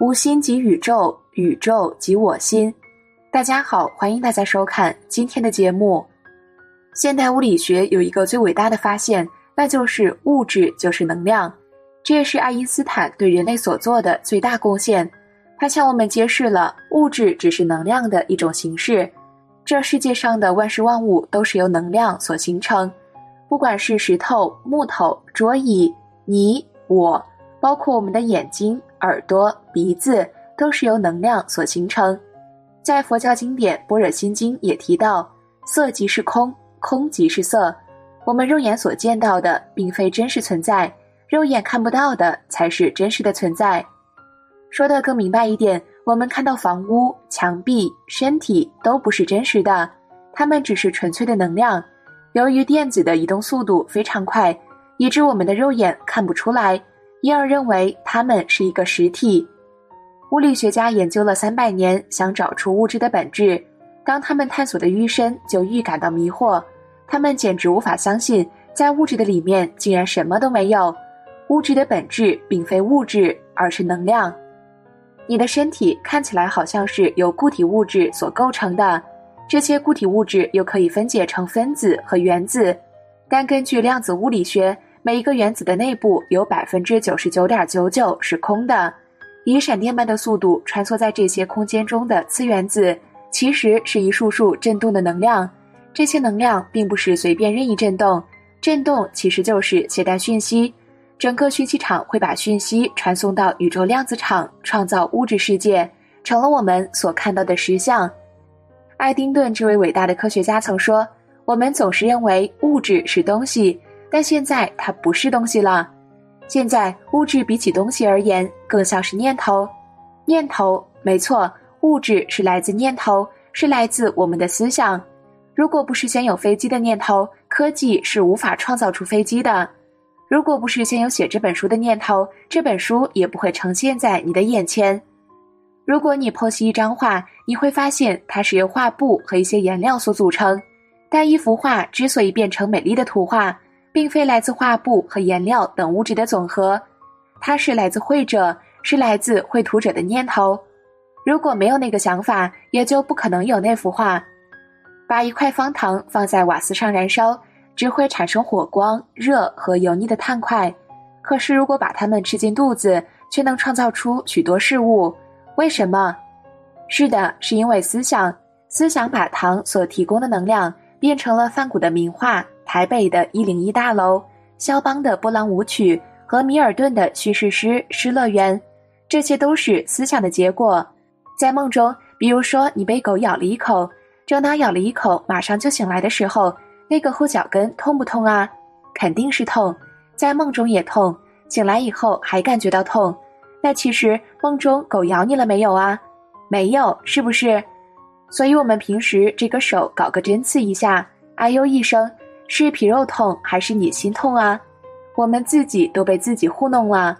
无心即宇宙，宇宙即我心。大家好，欢迎大家收看今天的节目。现代物理学有一个最伟大的发现，那就是物质就是能量。这也是爱因斯坦对人类所做的最大贡献。他向我们揭示了物质只是能量的一种形式。这世界上的万事万物都是由能量所形成，不管是石头、木头、桌椅、你、我，包括我们的眼睛、耳朵、鼻子，都是由能量所形成。在佛教经典《般若心经》也提到，色即是空，空即是色。我们肉眼所见到的，并非真实存在。肉眼看不到的才是真实的存在。说的更明白一点，我们看到房屋、墙壁、身体都不是真实的，它们只是纯粹的能量。由于电子的移动速度非常快，以致我们的肉眼看不出来，因而认为它们是一个实体。物理学家研究了三百年，想找出物质的本质。当他们探索的愈深，就愈感到迷惑。他们简直无法相信，在物质的里面竟然什么都没有。物质的本质并非物质，而是能量。你的身体看起来好像是由固体物质所构成的，这些固体物质又可以分解成分子和原子。但根据量子物理学，每一个原子的内部有百分之九十九点九九是空的。以闪电般的速度穿梭在这些空间中的次原子，其实是一束束振动的能量。这些能量并不是随便任意振动，振动其实就是携带讯息。整个讯息场会把讯息传送到宇宙量子场，创造物质世界，成了我们所看到的实相。爱丁顿这位伟大的科学家曾说：“我们总是认为物质是东西，但现在它不是东西了。现在物质比起东西而言，更像是念头。念头，没错，物质是来自念头，是来自我们的思想。如果不是先有飞机的念头，科技是无法创造出飞机的。”如果不是先有写这本书的念头，这本书也不会呈现在你的眼前。如果你剖析一张画，你会发现它是由画布和一些颜料所组成。但一幅画之所以变成美丽的图画，并非来自画布和颜料等物质的总和，它是来自绘者，是来自绘图者的念头。如果没有那个想法，也就不可能有那幅画。把一块方糖放在瓦斯上燃烧。只会产生火光、热和油腻的碳块。可是，如果把它们吃进肚子，却能创造出许多事物。为什么？是的，是因为思想。思想把糖所提供的能量变成了梵谷的名画、台北的一零一大楼、肖邦的波浪舞曲和米尔顿的叙事诗《失乐园》。这些都是思想的结果。在梦中，比如说你被狗咬了一口，正当咬了一口，马上就醒来的时候。那个后脚跟痛不痛啊？肯定是痛，在梦中也痛，醒来以后还感觉到痛。那其实梦中狗咬你了没有啊？没有，是不是？所以我们平时这个手搞个针刺一下，哎呦一声，是皮肉痛还是你心痛啊？我们自己都被自己糊弄了。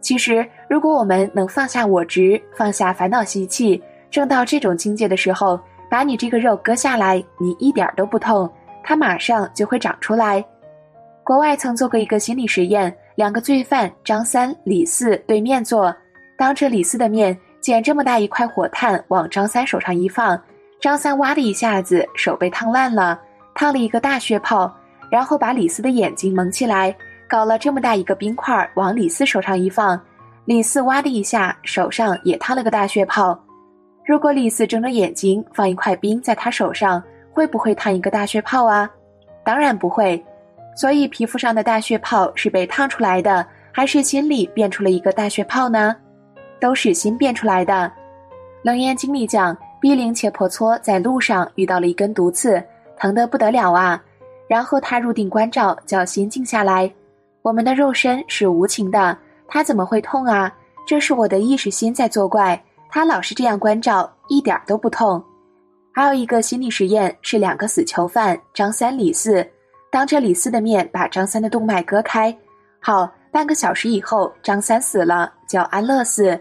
其实，如果我们能放下我执，放下烦恼习气，正到这种境界的时候，把你这个肉割下来，你一点都不痛。它马上就会长出来。国外曾做过一个心理实验，两个罪犯张三、李四对面坐，当着李四的面捡这么大一块火炭往张三手上一放，张三哇的一下子手被烫烂了，烫了一个大血泡，然后把李四的眼睛蒙起来，搞了这么大一个冰块往李四手上一放，李四哇的一下手上也烫了个大血泡。如果李四睁着眼睛放一块冰在他手上。会不会烫一个大血泡啊？当然不会。所以皮肤上的大血泡是被烫出来的，还是心里变出了一个大血泡呢？都是心变出来的。冷艳经理讲，毗陵切婆娑在路上遇到了一根毒刺，疼得不得了啊！然后他入定关照，叫心静下来。我们的肉身是无情的，他怎么会痛啊？这是我的意识心在作怪，他老是这样关照，一点都不痛。还有一个心理实验是两个死囚犯张三李四，当着李四的面把张三的动脉割开。好，半个小时以后，张三死了，叫安乐死。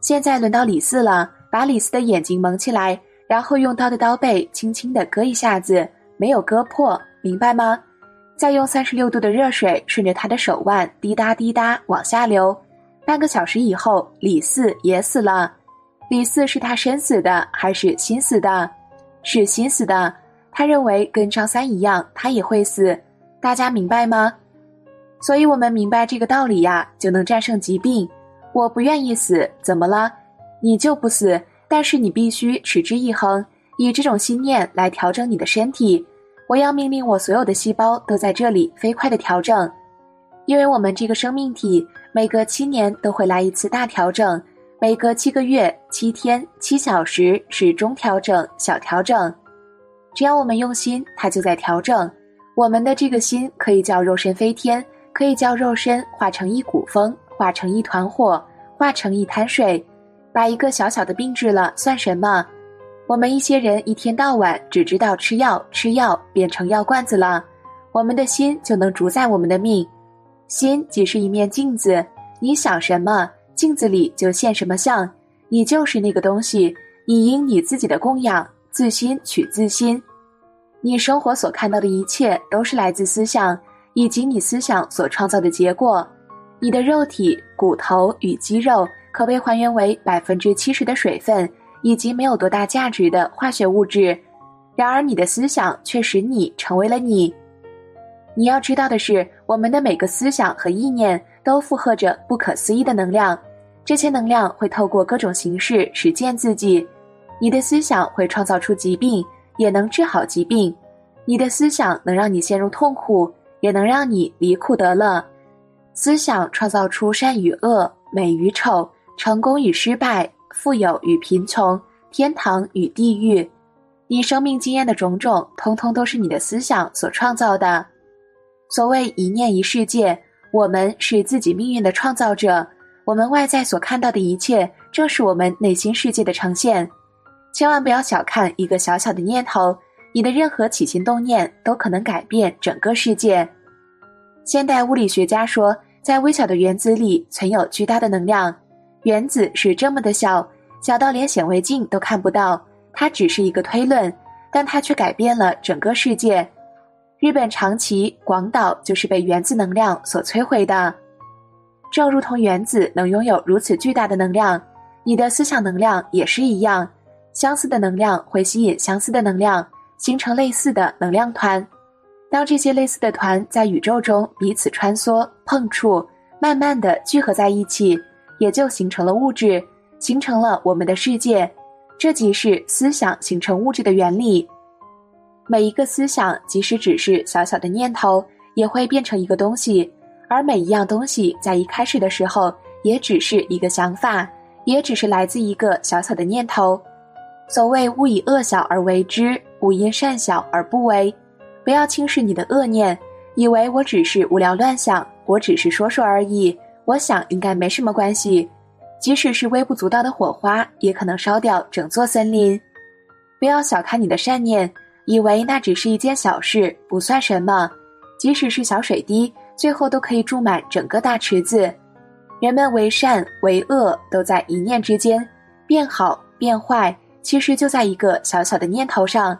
现在轮到李四了，把李四的眼睛蒙起来，然后用刀的刀背轻轻地割一下子，没有割破，明白吗？再用三十六度的热水顺着他的手腕滴答滴答往下流，半个小时以后，李四也死了。李四是他生死的还是心死的？是心死的。他认为跟张三一样，他也会死。大家明白吗？所以我们明白这个道理呀，就能战胜疾病。我不愿意死，怎么了？你就不死，但是你必须持之以恒，以这种心念来调整你的身体。我要命令我所有的细胞都在这里飞快的调整，因为我们这个生命体每隔七年都会来一次大调整，每隔七个月、七天、七小时是中调整、小调整。只要我们用心，它就在调整。我们的这个心可以叫肉身飞天，可以叫肉身化成一股风，化成一团火，化成一滩水，把一个小小的病治了算什么？我们一些人一天到晚只知道吃药，吃药变成药罐子了。我们的心就能主宰我们的命，心即是一面镜子，你想什么，镜子里就现什么相，你就是那个东西。你因你自己的供养，自心取自心。你生活所看到的一切都是来自思想，以及你思想所创造的结果。你的肉体、骨头与肌肉可被还原为百分之七十的水分。以及没有多大价值的化学物质，然而你的思想却使你成为了你。你要知道的是，我们的每个思想和意念都负荷着不可思议的能量，这些能量会透过各种形式实践自己。你的思想会创造出疾病，也能治好疾病；你的思想能让你陷入痛苦，也能让你离苦得乐。思想创造出善与恶、美与丑、成功与失败。富有与贫穷，天堂与地狱，你生命经验的种种，通通都是你的思想所创造的。所谓一念一世界，我们是自己命运的创造者。我们外在所看到的一切，正是我们内心世界的呈现。千万不要小看一个小小的念头，你的任何起心动念都可能改变整个世界。现代物理学家说，在微小的原子里存有巨大的能量。原子是这么的小，小到连显微镜都看不到。它只是一个推论，但它却改变了整个世界。日本长崎、广岛就是被原子能量所摧毁的。正如同原子能拥有如此巨大的能量，你的思想能量也是一样。相似的能量会吸引相似的能量，形成类似的能量团。当这些类似的团在宇宙中彼此穿梭、碰触，慢慢的聚合在一起。也就形成了物质，形成了我们的世界，这即是思想形成物质的原理。每一个思想，即使只是小小的念头，也会变成一个东西。而每一样东西，在一开始的时候，也只是一个想法，也只是来自一个小小的念头。所谓勿以恶小而为之，勿因善小而不为。不要轻视你的恶念，以为我只是无聊乱想，我只是说说而已。我想应该没什么关系，即使是微不足道的火花，也可能烧掉整座森林。不要小看你的善念，以为那只是一件小事，不算什么。即使是小水滴，最后都可以注满整个大池子。人们为善为恶，都在一念之间，变好变坏，其实就在一个小小的念头上。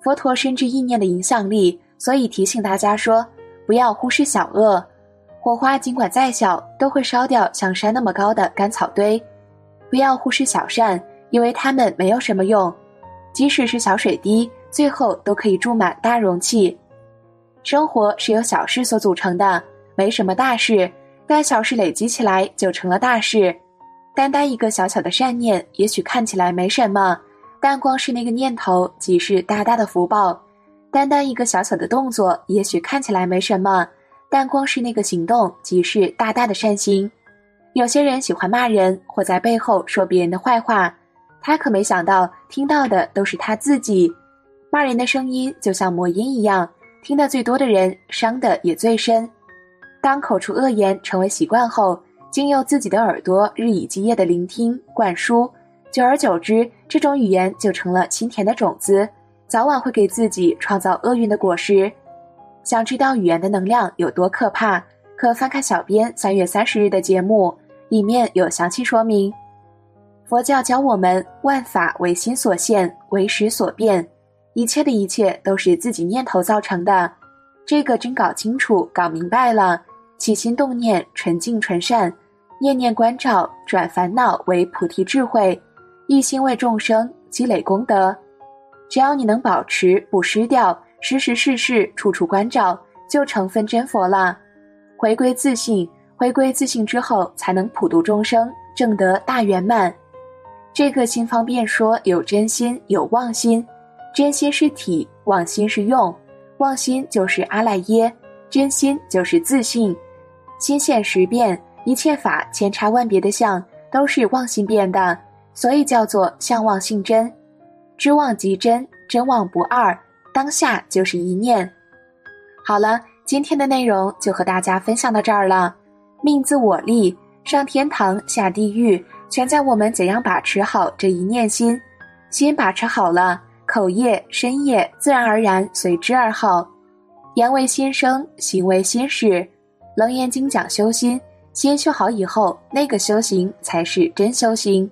佛陀深知意念的影响力，所以提醒大家说，不要忽视小恶。火花尽管再小，都会烧掉像山那么高的干草堆。不要忽视小善，因为它们没有什么用。即使是小水滴，最后都可以注满大容器。生活是由小事所组成的，没什么大事，但小事累积起来就成了大事。单单一个小小的善念，也许看起来没什么，但光是那个念头即是大大的福报。单单一个小小的动作，也许看起来没什么。但光是那个行动，即是大大的善心。有些人喜欢骂人，或在背后说别人的坏话，他可没想到，听到的都是他自己。骂人的声音就像魔音一样，听得最多的人，伤的也最深。当口出恶言成为习惯后，经由自己的耳朵日以继夜的聆听灌输，久而久之，这种语言就成了心田的种子，早晚会给自己创造厄运的果实。想知道语言的能量有多可怕，可翻看小编三月三十日的节目，里面有详细说明。佛教教我们，万法唯心所现，唯识所变，一切的一切都是自己念头造成的。这个真搞清楚、搞明白了，起心动念纯净纯善，念念关照，转烦恼为菩提智慧，一心为众生积累功德。只要你能保持不失掉，时时事事处处关照，就成分真佛了。回归自信，回归自信之后，才能普度众生，证得大圆满。这个心方便说有真心，有妄心。真心是体，妄心是用。妄心就是阿赖耶，真心就是自信。心现识变，一切法千差万别的相，都是妄心变的，所以叫做相妄性真。知妄即真，真妄不二，当下就是一念。好了，今天的内容就和大家分享到这儿了。命自我立，上天堂下地狱，全在我们怎样把持好这一念心。心把持好了。口业、身业自然而然随之而好，言为心生，行为心事。楞严经讲修心，心修好以后，那个修行才是真修行。